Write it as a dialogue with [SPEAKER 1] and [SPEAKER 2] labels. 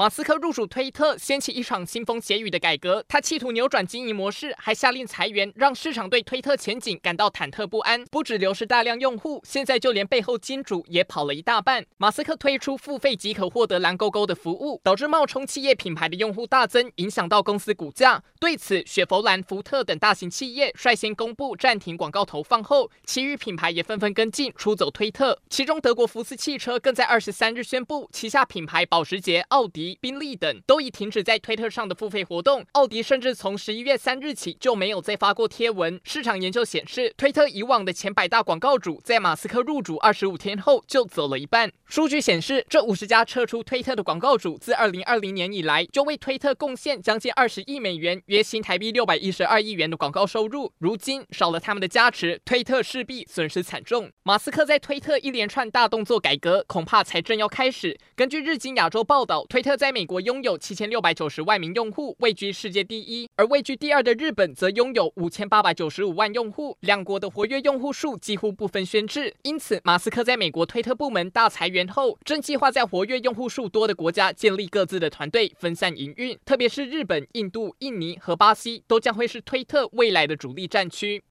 [SPEAKER 1] 马斯克入主推特，掀起一场腥风血雨的改革。他企图扭转经营模式，还下令裁员，让市场对推特前景感到忐忑不安。不止流失大量用户，现在就连背后金主也跑了一大半。马斯克推出付费即可获得蓝勾勾的服务，导致冒充企业品牌的用户大增，影响到公司股价。对此，雪佛兰、福特等大型企业率先公布暂停广告投放后，其余品牌也纷纷跟进出走推特。其中，德国福斯汽车更在二十三日宣布，旗下品牌保时捷、奥迪。宾利等都已停止在推特上的付费活动，奥迪甚至从十一月三日起就没有再发过贴文。市场研究显示，推特以往的前百大广告主在马斯克入主二十五天后就走了一半。数据显示，这五十家撤出推特的广告主，自二零二零年以来就为推特贡献将近二十亿美元，约新台币六百一十二亿元的广告收入。如今少了他们的加持，推特势必损失惨重。马斯克在推特一连串大动作改革，恐怕才正要开始。根据日经亚洲报道，推特在美国拥有七千六百九十万名用户，位居世界第一；而位居第二的日本则拥有五千八百九十五万用户，两国的活跃用户数几乎不分轩輊。因此，马斯克在美国推特部门大裁员后，正计划在活跃用户数多的国家建立各自的团队，分散营运。特别是日本、印度、印尼和巴西，都将会是推特未来的主力战区。